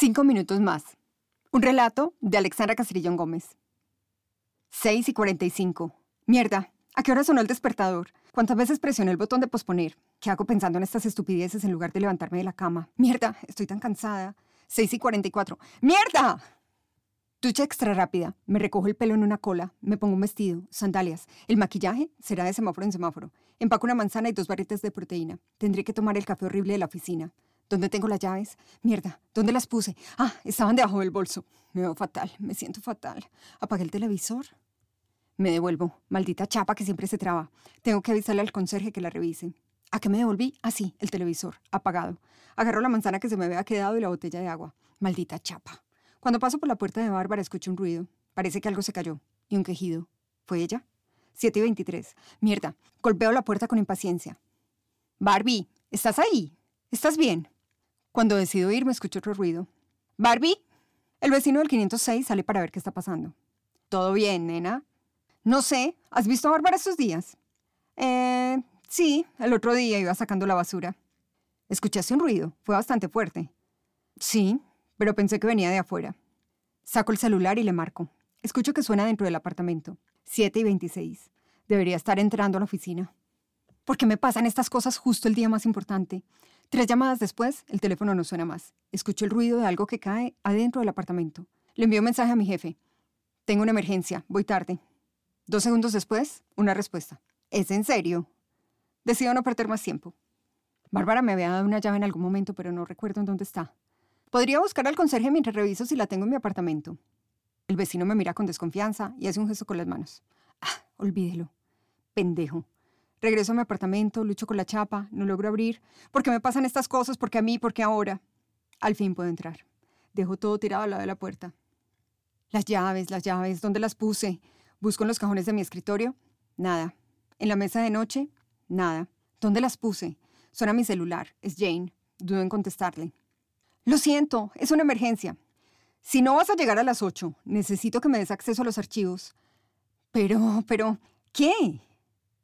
Cinco minutos más. Un relato de Alexandra Castrillón Gómez. 6 y 45. Mierda, ¿a qué hora sonó el despertador? ¿Cuántas veces presioné el botón de posponer? ¿Qué hago pensando en estas estupideces en lugar de levantarme de la cama? Mierda, estoy tan cansada. 6 y 44. ¡Mierda! Ducha extra rápida. Me recojo el pelo en una cola. Me pongo un vestido, sandalias. El maquillaje será de semáforo en semáforo. Empaco una manzana y dos barritas de proteína. Tendré que tomar el café horrible de la oficina. ¿Dónde tengo las llaves? Mierda, ¿dónde las puse? Ah, estaban debajo del bolso. Me veo fatal, me siento fatal. Apagué el televisor. Me devuelvo. Maldita chapa que siempre se traba. Tengo que avisarle al conserje que la revise. ¿A qué me devolví? Ah, sí, el televisor, apagado. Agarro la manzana que se me había quedado y la botella de agua. Maldita chapa. Cuando paso por la puerta de Bárbara escucho un ruido. Parece que algo se cayó. Y un quejido. ¿Fue ella? 7 y 23. Mierda. Golpeo la puerta con impaciencia. Barbie, ¿estás ahí? ¿Estás bien? Cuando decido irme escucho otro ruido. Barbie. El vecino del 506 sale para ver qué está pasando. ¿Todo bien, nena? No sé. ¿Has visto a Bárbara estos días? Eh, sí. El otro día iba sacando la basura. ¿Escuchaste un ruido? Fue bastante fuerte. Sí, pero pensé que venía de afuera. Saco el celular y le marco. Escucho que suena dentro del apartamento. 7 y 26. Debería estar entrando a la oficina. ¿Por qué me pasan estas cosas justo el día más importante? Tres llamadas después, el teléfono no suena más. Escucho el ruido de algo que cae adentro del apartamento. Le envío un mensaje a mi jefe. Tengo una emergencia, voy tarde. Dos segundos después, una respuesta. ¿Es en serio? Decido no perder más tiempo. Bárbara me había dado una llave en algún momento, pero no recuerdo en dónde está. Podría buscar al conserje mientras reviso si la tengo en mi apartamento. El vecino me mira con desconfianza y hace un gesto con las manos. Ah, olvídelo. Pendejo. Regreso a mi apartamento, lucho con la chapa, no logro abrir. ¿Por qué me pasan estas cosas? ¿Por qué a mí? ¿Por qué ahora? Al fin puedo entrar. Dejo todo tirado al lado de la puerta. Las llaves, las llaves, ¿dónde las puse? Busco en los cajones de mi escritorio. Nada. En la mesa de noche. Nada. ¿Dónde las puse? Suena mi celular. Es Jane. Dudo en contestarle. Lo siento, es una emergencia. Si no vas a llegar a las 8, necesito que me des acceso a los archivos. Pero, pero, ¿qué?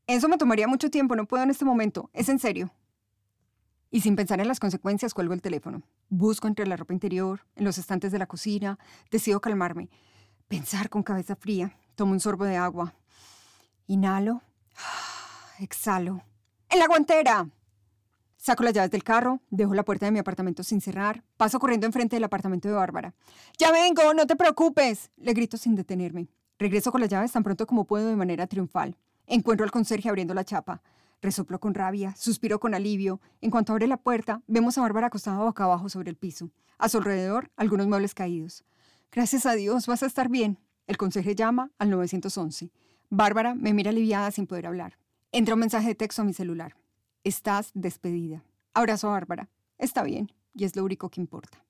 Eso me tomaría mucho tiempo, no puedo en este momento, es en serio. Y sin pensar en las consecuencias, cuelgo el teléfono. Busco entre la ropa interior, en los estantes de la cocina, decido calmarme. Pensar con cabeza fría. Tomo un sorbo de agua. Inhalo. Exhalo. ¡En la guantera! Saco las llaves del carro, dejo la puerta de mi apartamento sin cerrar, paso corriendo enfrente del apartamento de Bárbara. ¡Ya vengo! ¡No te preocupes! Le grito sin detenerme. Regreso con las llaves tan pronto como puedo de manera triunfal. Encuentro al conserje abriendo la chapa. Resoplo con rabia, suspiro con alivio. En cuanto abre la puerta, vemos a Bárbara acostada boca abajo sobre el piso. A su alrededor, algunos muebles caídos. Gracias a Dios, vas a estar bien. El conserje llama al 911. Bárbara me mira aliviada sin poder hablar. Entra un mensaje de texto a mi celular. Estás despedida. Abrazo a Bárbara. Está bien, y es lo único que importa.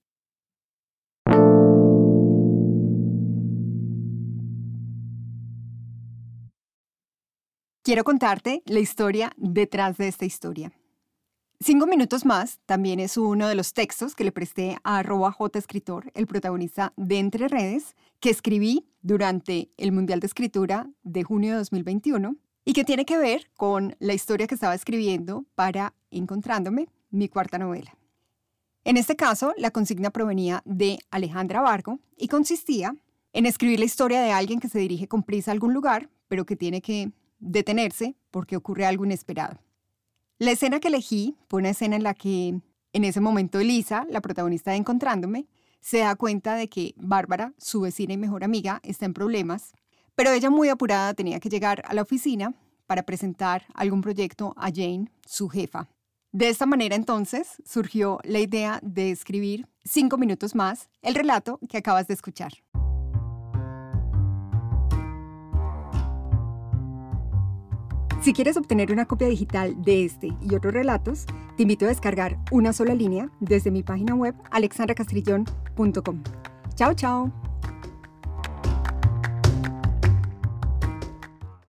Quiero contarte la historia detrás de esta historia. Cinco minutos más también es uno de los textos que le presté a arroba J escritor, el protagonista de Entre Redes, que escribí durante el Mundial de Escritura de junio de 2021 y que tiene que ver con la historia que estaba escribiendo para Encontrándome, mi cuarta novela. En este caso, la consigna provenía de Alejandra Vargo y consistía en escribir la historia de alguien que se dirige con prisa a algún lugar, pero que tiene que detenerse porque ocurre algo inesperado. La escena que elegí fue una escena en la que en ese momento Elisa, la protagonista de Encontrándome, se da cuenta de que Bárbara, su vecina y mejor amiga, está en problemas, pero ella muy apurada tenía que llegar a la oficina para presentar algún proyecto a Jane, su jefa. De esta manera entonces surgió la idea de escribir cinco minutos más el relato que acabas de escuchar. Si quieres obtener una copia digital de este y otros relatos, te invito a descargar una sola línea desde mi página web alexandracastrillón.com. Chao, chao.